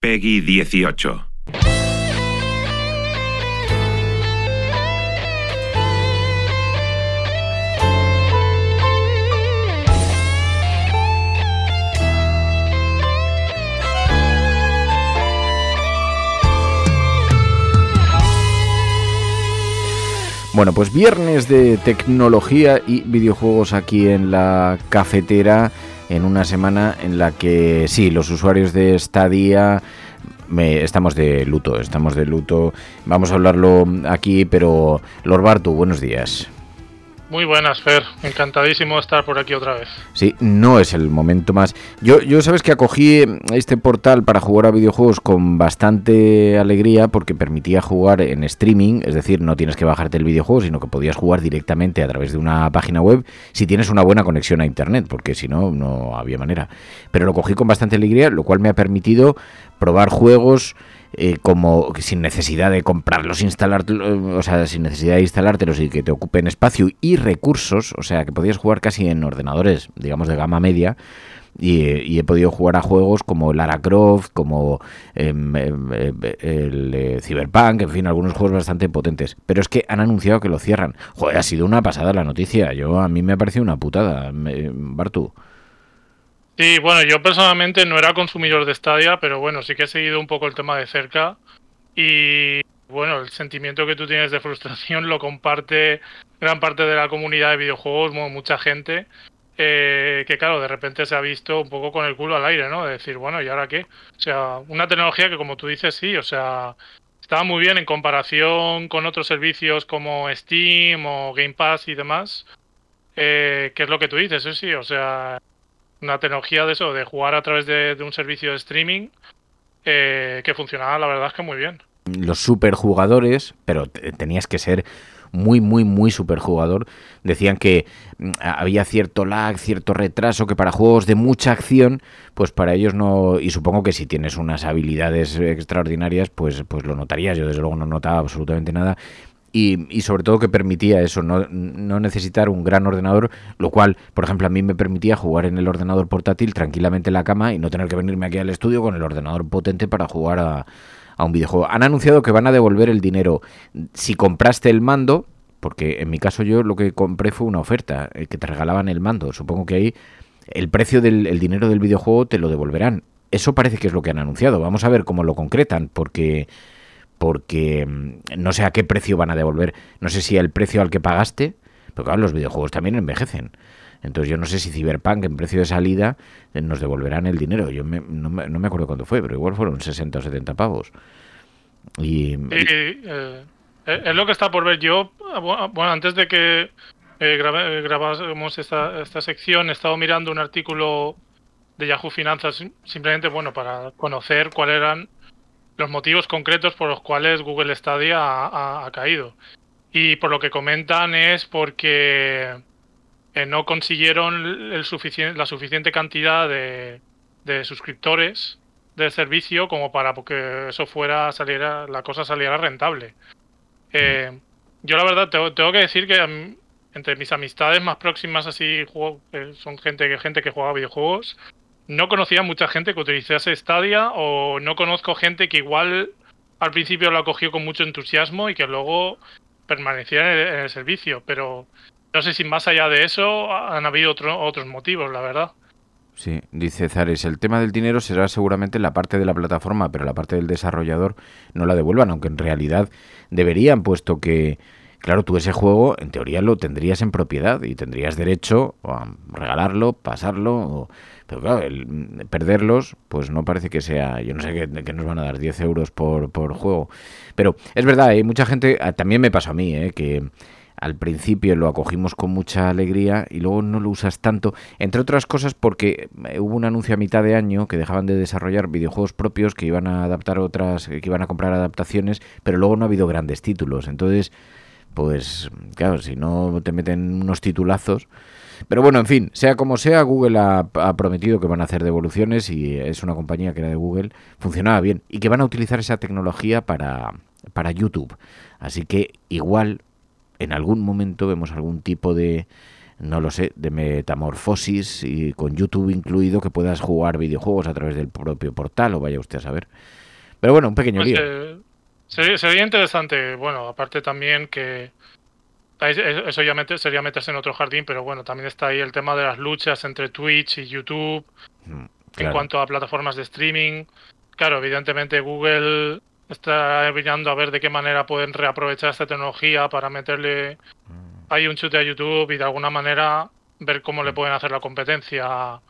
Peggy 18. Bueno, pues viernes de tecnología y videojuegos aquí en la cafetera, en una semana en la que sí, los usuarios de Stadia me, estamos de luto, estamos de luto. Vamos a hablarlo aquí, pero Lord Bartu, buenos días. Muy buenas, Fer. Encantadísimo de estar por aquí otra vez. Sí, no es el momento más. Yo, yo sabes que acogí este portal para jugar a videojuegos con bastante alegría porque permitía jugar en streaming, es decir, no tienes que bajarte el videojuego, sino que podías jugar directamente a través de una página web si tienes una buena conexión a internet, porque si no, no había manera. Pero lo cogí con bastante alegría, lo cual me ha permitido probar juegos eh, como sin necesidad de comprarlos, instalar, o sea, sin necesidad de instalártelos y que te ocupen espacio y recursos, o sea, que podías jugar casi en ordenadores, digamos, de gama media. Y, he podido jugar a juegos como Lara Croft, como em, em, em, el Cyberpunk, en fin, algunos juegos bastante potentes. Pero es que han anunciado que lo cierran. Joder, ha sido una pasada la noticia. Yo A mí me ha parecido una putada, Bartu. Sí, bueno, yo personalmente no era consumidor de Stadia, pero bueno, sí que he seguido un poco el tema de cerca y bueno, el sentimiento que tú tienes de frustración lo comparte gran parte de la comunidad de videojuegos, mucha gente, eh, que claro, de repente se ha visto un poco con el culo al aire, ¿no? De decir, bueno, ¿y ahora qué? O sea, una tecnología que como tú dices, sí, o sea, estaba muy bien en comparación con otros servicios como Steam o Game Pass y demás, eh, es lo que tú dices, sí, sí, o sea, una tecnología de eso, de jugar a través de, un servicio de streaming eh, que funcionaba, la verdad es que muy bien. Los superjugadores, pero tenías que ser muy, muy, muy superjugador, decían que mm, había cierto lag, cierto retraso, que para juegos de mucha acción, pues para ellos no, y supongo que si tienes unas habilidades extraordinarias, pues, pues lo notarías, yo desde luego no notaba absolutamente nada, y, sobre todo que permitía eso, no, no, necesitar un gran ordenador, lo cual, por ejemplo, a mí me permitía jugar en el ordenador portátil tranquilamente en la cama y no tener que venirme aquí al estudio con el ordenador potente para jugar a, a un videojuego. Han anunciado que van a devolver el dinero si compraste el mando, porque en mi caso yo lo que compré fue una oferta, eh, que te regalaban el mando. Supongo que ahí el precio del el dinero del videojuego te lo devolverán. Eso parece que es lo que han anunciado. Vamos a ver cómo lo concretan, porque porque mm, no sé a qué precio van a devolver. No sé si el precio al que pagaste, porque claro, los videojuegos también envejecen. Entonces yo no sé si Cyberpunk en precio de salida eh, nos devolverán el dinero. Yo no, me, acuerdo cuándo fue, pero igual fueron 60 o 70 pavos. Y, eh, es lo que está por ver yo. Bueno, antes de que eh, grabásemos esta, esta sección, he estado mirando un artículo de Yahoo Finanzas simplemente bueno para conocer cuáles eran los motivos concretos por los cuales Google Stadia ha, caído. Y por lo que comentan es porque eh, no consiguieron la suficiente cantidad de, suscriptores del servicio como para que eso fuera saliera la cosa saliera rentable. Eh, yo la verdad tengo, que decir que entre mis amistades más próximas así eh, son gente gente que juega videojuegos no conocía mucha gente que utilizase Stadia o no conozco gente que igual al principio lo acogió con mucho entusiasmo y que luego permanecía en el, servicio, pero no sé si más allá de eso han habido otros motivos, la verdad. Sí, dice Zares, el tema del dinero será seguramente la parte de la plataforma, pero la parte del desarrollador no la devuelvan, aunque en realidad deberían, puesto que, claro, tú ese juego en teoría lo tendrías en propiedad y tendrías derecho a regalarlo, pasarlo, o- pero claro, el, perderlos, pues no parece que sea, yo no sé qué nos van a dar 10 euros por, por juego, pero es verdad, hay mucha gente, ah, también me pasó a mí, eh, que al principio lo acogimos con mucha alegría y luego no lo usas tanto, entre otras cosas porque eh, hubo un anuncio a mitad de año que dejaban de desarrollar videojuegos propios, que iban a adaptar otras, que iban a comprar adaptaciones, pero luego no ha habido grandes títulos. Entonces, pues claro, si no te meten unos titulazos. Pero bueno, en fin, sea como sea, Google ha, ha prometido que van a hacer devoluciones y es una compañía que era de Google, funcionaba bien y que van a utilizar esa tecnología para, para YouTube. Así que igual en algún momento vemos algún tipo de, no lo sé, de metamorfosis y con YouTube incluido que puedas jugar videojuegos a través del propio portal o vaya usted a saber. Pero bueno, un pequeño Pues, lío. Sería, sería interesante, bueno, aparte también que eso ya sería meterse en otro jardín, pero bueno, también está ahí el tema de las luchas entre Twitch y YouTube Mm, en cuanto a plataformas de streaming. Claro, evidentemente Google está mirando a ver de qué manera pueden reaprovechar esta tecnología para meterle ahí un chute a YouTube y de alguna manera ver cómo le pueden hacer la competencia a,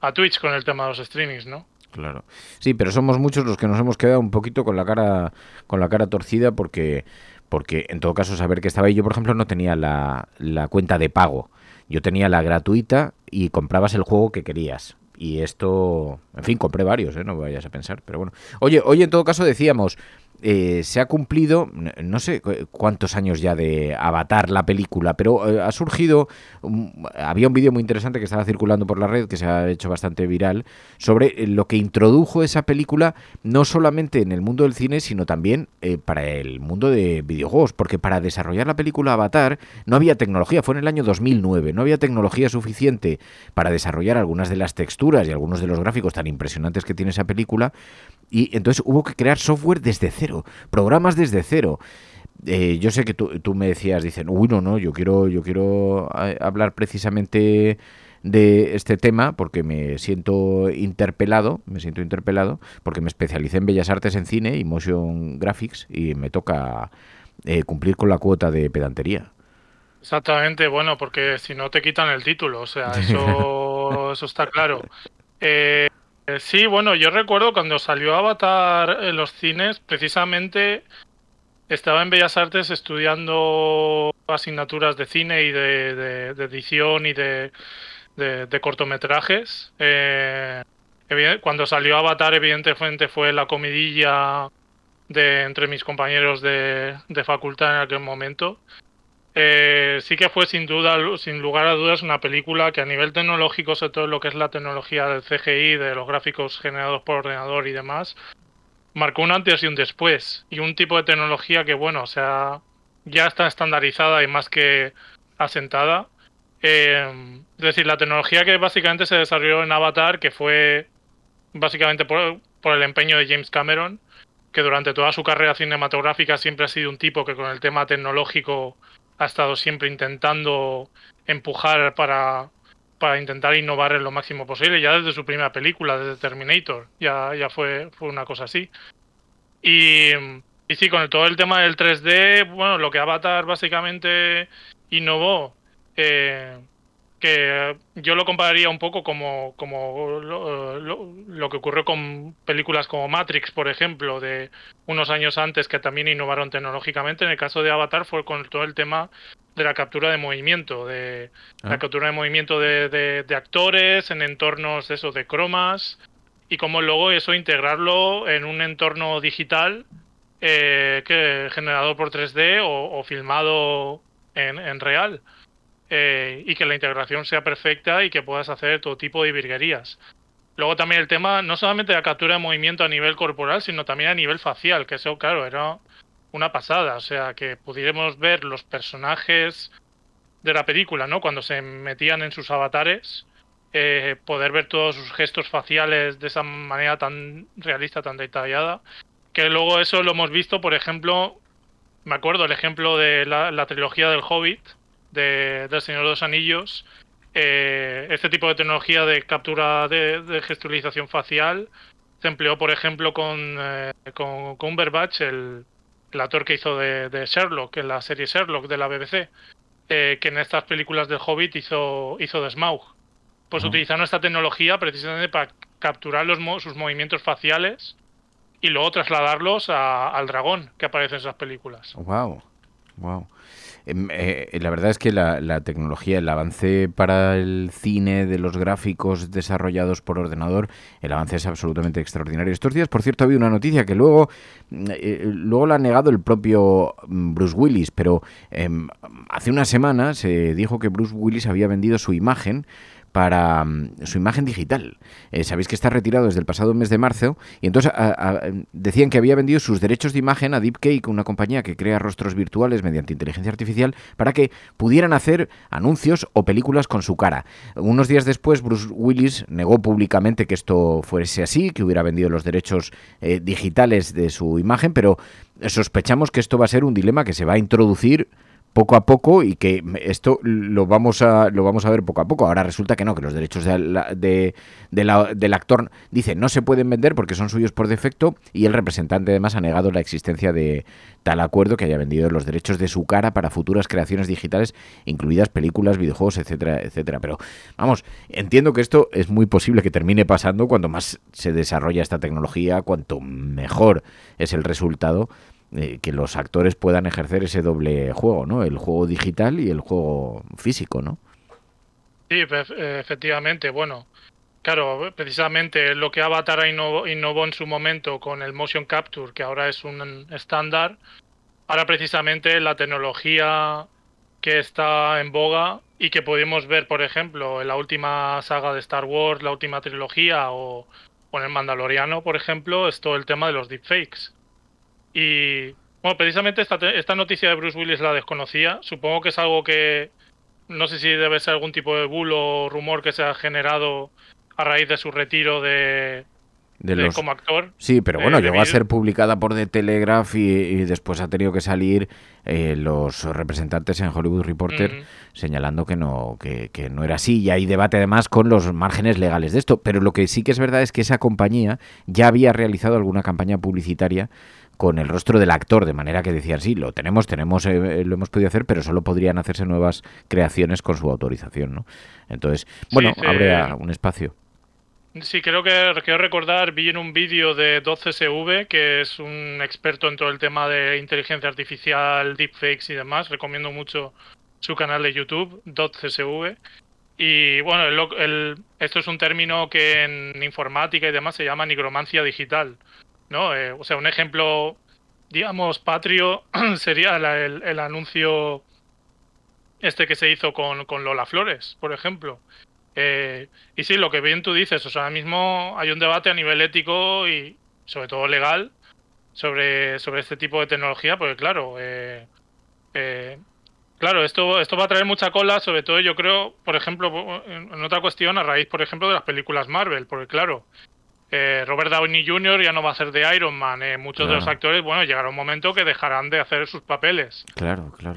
a Twitch con el tema de los streamings, ¿no? Claro. Sí, pero somos muchos los que nos hemos quedado un poquito con la cara con la cara torcida porque porque en todo caso saber que estaba ahí yo por ejemplo no tenía la, la cuenta de pago. Yo tenía la gratuita y comprabas el juego que querías. Y esto, en fin, compré varios, ¿eh? no vayas a pensar, pero bueno. Oye, hoy en todo caso decíamos, eh, se ha cumplido, no sé cu- cuántos años ya de Avatar, la película, pero eh, ha surgido, había un vídeo muy interesante que estaba circulando por la red, que se ha hecho bastante viral, sobre eh, lo que introdujo esa película, no solamente en el mundo del cine, sino también para el mundo de videojuegos, porque para desarrollar la película Avatar no había tecnología, fue en el año 2009, no había tecnología suficiente para desarrollar algunas de las texturas y algunos de los gráficos tan impresionantes que tiene esa película, y entonces hubo que crear software desde cero, programas desde cero. Eh, yo sé que tú, tú me decías, dicen, uy, no, no, yo quiero, yo quiero hablar precisamente de este tema porque me siento interpelado, me siento interpelado porque me especialicé en Bellas Artes en cine y motion graphics y me toca eh, cumplir con la cuota de pedantería. Exactamente, bueno, porque si no te quitan el título, o sea, eso, eso está claro. Eh, eh, sí, bueno, yo recuerdo cuando salió Avatar en los cines, precisamente estaba en Bellas Artes estudiando asignaturas de cine y de, edición y de, de- cortometrajes. Eh, cuando salió Avatar, evidentemente fue la comidilla de entre mis compañeros de facultad en aquel momento. Eh, sí que fue sin duda, sin lugar a dudas, una película que a nivel tecnológico, sobre todo lo que es la tecnología del CGI, de los gráficos generados por ordenador y demás, marcó un antes y un después. Y un tipo de tecnología que, bueno, o sea, ya está estandarizada y más que asentada. Eh, es decir, la tecnología que básicamente se desarrolló en Avatar, que fue básicamente por, por el empeño de James Cameron, que durante toda su carrera cinematográfica siempre ha sido un tipo que con el tema tecnológico ha estado siempre intentando empujar para, para intentar innovar en lo máximo posible, ya desde su primera película, desde Terminator, ya, ya fue, fue una cosa así. Y, y sí, con todo el tema del 3D, bueno, lo que Avatar básicamente innovó, eh, que yo lo compararía un poco como, como lo, lo- lo que ocurrió con películas como Matrix, por ejemplo, de unos años antes que también innovaron tecnológicamente. En el caso de Avatar fue con todo el tema de la captura de movimiento, de Ah. la captura de movimiento de, de- de actores en entornos eso, de cromas y cómo luego eso integrarlo en un entorno digital eh, que generado por 3D o, o filmado en, en real eh, y que la integración sea perfecta y que puedas hacer todo tipo de virguerías. Luego también el tema, no solamente de la captura de movimiento a nivel corporal, sino también a nivel facial, que eso, claro, era una pasada. O sea, que pudiéramos ver los personajes de la película, ¿no? Cuando se metían en sus avatares, eh, poder ver todos sus gestos faciales de esa manera tan realista, tan detallada, que luego eso lo hemos visto, por ejemplo, me acuerdo el ejemplo de la, la trilogía del Hobbit, de, del Señor de los Anillos, eh, este tipo de tecnología de captura de, de gestualización facial se empleó, por ejemplo, con, eh, con Cumberbatch, el, el actor que hizo de, de Sherlock, en la serie Sherlock de la BBC, eh, que en estas películas del Hobbit hizo, hizo de Smaug. Pues Ah. utilizaron esta tecnología precisamente para capturar los, sus movimientos faciales y luego trasladarlos a- al dragón que aparece en esas películas. Wow, wow. Em, eh, la verdad es que la, la tecnología, el avance para el cine de los gráficos desarrollados por ordenador, el avance es absolutamente extraordinario. Estos días, por cierto, había una noticia que luego, mm, eh, luego la ha negado el propio mm, Bruce Willis, pero em, hace una semana se dijo que Bruce Willis había vendido su imagen para mm, su imagen digital. Eh, Sabéis que está retirado desde el pasado mes de marzo y entonces decían que había vendido sus derechos de imagen a DeepCake, una compañía que crea rostros virtuales mediante inteligencia artificial, para que pudieran hacer anuncios o películas con su cara. Unos días después, Bruce Willis negó públicamente que esto fuese así, que hubiera vendido los derechos eh, digitales de su imagen, pero sospechamos que esto va a ser un dilema que se va a introducir poco a poco y que esto lo vamos a lo vamos a ver poco a poco. Ahora resulta que no, que los derechos de la- de- la- del actor dice no se pueden vender porque son suyos por defecto y el representante además ha negado la existencia de tal acuerdo que haya vendido los derechos de su cara para futuras creaciones digitales, incluidas películas, videojuegos, etcétera, etcétera. Pero vamos, entiendo que esto es muy posible que termine pasando cuanto más se desarrolla esta tecnología, cuanto mejor es el resultado eh, que los actores puedan ejercer ese doble juego, ¿no? El juego digital y el juego físico, ¿no? Sí, efe- efectivamente. Bueno, claro, precisamente lo que Avatar innovó, innovó en su momento con el motion capture, que ahora es un estándar, ahora precisamente la tecnología que está en boga y que podemos ver, por ejemplo, en la última saga de Star Wars, la última trilogía o, o en el Mandaloriano, por ejemplo, es todo el tema de los deepfakes. Y bueno, precisamente esta, esta noticia de Bruce Willis la desconocía. Supongo que es algo que no sé si debe ser algún tipo de bulo o rumor que se ha generado a raíz de su retiro de, De los... como actor. Sí, pero eh, bueno, llegó a ser publicada por The Telegraph y, y después ha tenido que salir eh, los representantes en Hollywood Reporter señalando que no, que, que no era así. Y hay debate además con los márgenes legales de esto. Pero lo que sí que es verdad es que esa compañía ya había realizado alguna campaña publicitaria con el rostro del actor, de manera que decían, sí, lo tenemos, tenemos, eh, lo hemos podido hacer, pero solo podrían hacerse nuevas creaciones con su autorización, ¿no? Entonces, bueno, se- habría un espacio. Sí, creo que quiero recordar, vi en un vídeo de 12SV, que es un experto en todo el tema de inteligencia artificial, deepfakes y demás. Recomiendo mucho su canal de YouTube, 12SV. Y bueno, el el- esto es un término que en informática y demás se llama nigromancia digital. ¿no? Eh, o sea, un ejemplo, digamos, patrio sería la- el, el anuncio este que se hizo con, con Lola Flores, por ejemplo. Eh, y sí, lo que bien tú dices, o sea, ahora mismo hay un debate a nivel ético y sobre todo legal sobre, sobre este tipo de tecnología, porque claro, eh, eh, claro, esto, esto va a traer mucha cola, sobre todo yo creo, por ejemplo, en, en otra cuestión, a raíz, por ejemplo, de las películas Marvel, porque claro, eh, Robert Downey Jr. ya no va a ser de Iron Man, eh, muchos de los actores, bueno, llegará un momento que dejarán de hacer sus papeles. Claro, claro.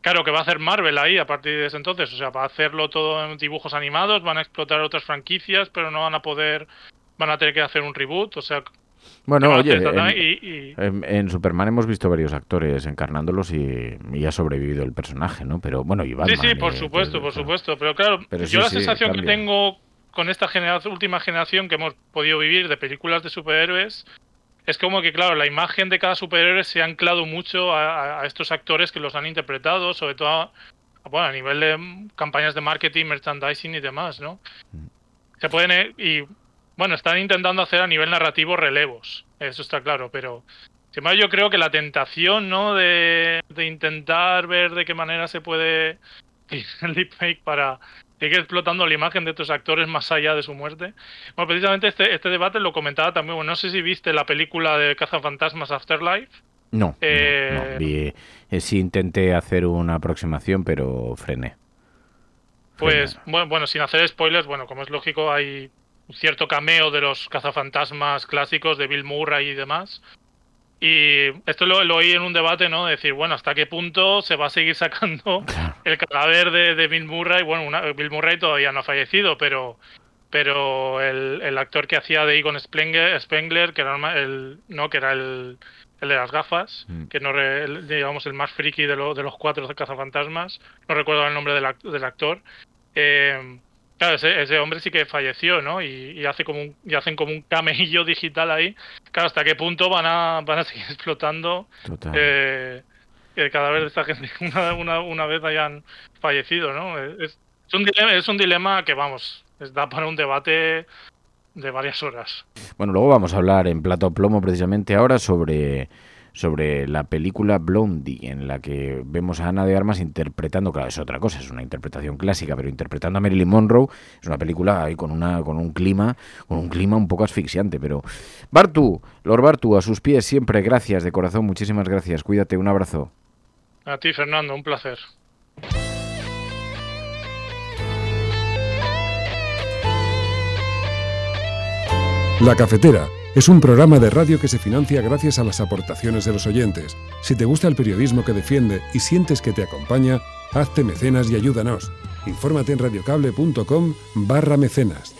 Claro, que va a hacer Marvel ahí a partir de ese entonces. O sea, va a hacerlo todo en dibujos animados, van a explotar otras franquicias, pero no van a poder, van a tener que hacer un reboot. O sea, Bueno, oye, en, y- y- en- en Superman hemos visto varios actores encarnándolos y, y ha sobrevivido el personaje, ¿no? Pero bueno, y sí, Batman, sí, por eh, supuesto, por supuesto. Pero claro, Pero yo sí, la sí, sensación que tengo con esta generación, última generación que hemos podido vivir de películas de superhéroes es como que, claro, la imagen de cada superhéroe se ha anclado mucho a, estos actores que los han interpretado, sobre todo a, bueno, a nivel de mm, campañas de marketing, merchandising y demás, ¿no? Se pueden. eh, Y bueno, están intentando hacer a nivel narrativo relevos, eso está claro, pero. Sin embargo, yo creo que la tentación, ¿no? De, de intentar ver de qué manera se puede el deepfake para seguir explotando la imagen de estos actores más allá de su muerte. Bueno, precisamente este, este debate lo comentaba también, bueno, no sé si viste la película de Cazafantasmas Afterlife. No, no, Eh, no, vi- eh, sí intenté hacer una aproximación, pero frené. Pues, Frené. bueno, bueno, sin hacer spoilers, bueno, como es lógico, hay un cierto cameo de los cazafantasmas clásicos de Bill Murray y demás. Y esto lo, lo oí en un debate, ¿no? De decir, bueno, ¿hasta qué punto se va a seguir sacando Claro. El cadáver de, de Bill Murray, bueno, una- Bill Murray todavía no ha fallecido, pero pero el, el actor que hacía de Egon Spengler, Spengler que era el, no, que era el, el de las gafas, Mm. que no re- el- digamos el más friki de, lo- de los cuatro cazafantasmas, no recuerdo el nombre del, del actor. Eh, claro, ese, ese hombre sí que falleció, ¿no? Y, y hace como un, y hacen como un camello digital ahí. Claro, ¿hasta qué punto van a, van a seguir explotando Total. eh, el cadáver de esta gente una, una, una vez hayan fallecido, ¿no? Es, es un dilema, es un dilema que, vamos, da para un debate de varias horas. Bueno, luego vamos a hablar en plato plomo precisamente ahora sobre, sobre la película Blondie, en la que vemos a Ana de Armas interpretando, claro, es otra cosa, es una interpretación clásica, pero interpretando a Marilyn Monroe, es una película ahí con una con un clima, con un clima un poco asfixiante, pero Bartu, Lord Bartu, a sus pies siempre, gracias de corazón, muchísimas gracias, cuídate, un abrazo. A ti, Fernando, un placer. La Cafetera es un programa de radio que se financia gracias a las aportaciones de los oyentes. Si te gusta el periodismo que defiende y sientes que te acompaña, hazte mecenas y ayúdanos. Infórmate en radiocable.com barra mecenas.